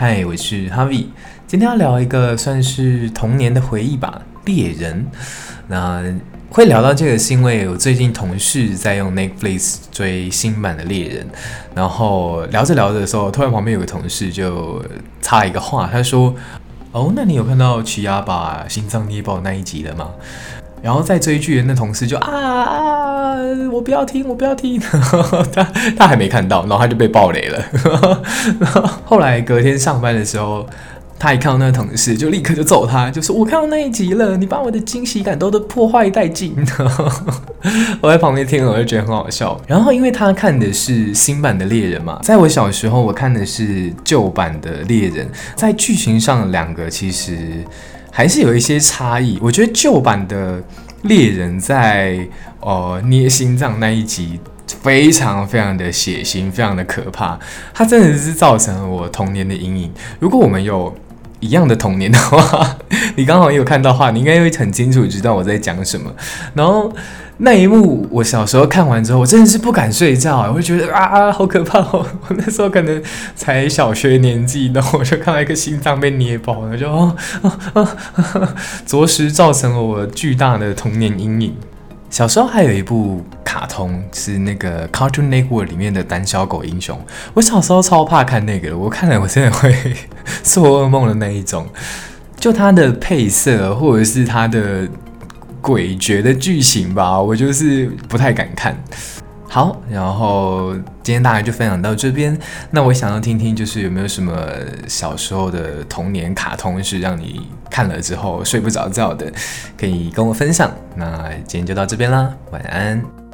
嗨，我是 Harvie，今天要聊一个算是童年的回忆吧，《猎人》。那会聊到这个，是因为我最近同事在用 Netflix 追新版的《猎人》，然后聊着聊着的时候，突然旁边有个同事就插一个话，他说：“哦，那你有看到奇亚把心脏捏爆那一集了吗？”然后在追剧的那同事就啊啊啊，我不要听，我不要听，他他还没看到，然后他就被爆雷了。然 后后来隔天上班的时候，他一看到那个同事，就立刻就揍他，就说：“我看到那一集了，你把我的惊喜感都都破坏殆尽。”我在旁边听了，我就觉得很好笑。然后因为他看的是新版的猎人嘛，在我小时候我看的是旧版的猎人，在剧情上两个其实。还是有一些差异。我觉得旧版的猎人在哦捏心脏那一集非常非常的血腥，非常的可怕。它真的是造成了我童年的阴影。如果我们有一样的童年的话，你刚好也有看到话，你应该会很清楚知道我在讲什么。然后。那一幕，我小时候看完之后，我真的是不敢睡觉，我会觉得啊啊，好可怕哦！我那时候可能才小学年纪，然后我就看到一个心脏被捏爆，了就啊啊啊，着实造成了我巨大的童年阴影。小时候还有一部卡通是那个 Cartoon Network 里面的胆小狗英雄，我小时候超怕看那个，我看了我真的会 做噩梦的那一种，就它的配色或者是它的。诡谲的剧情吧，我就是不太敢看。好，然后今天大概就分享到这边。那我想要听听，就是有没有什么小时候的童年卡通是让你看了之后睡不着觉的，可以跟我分享。那今天就到这边啦，晚安。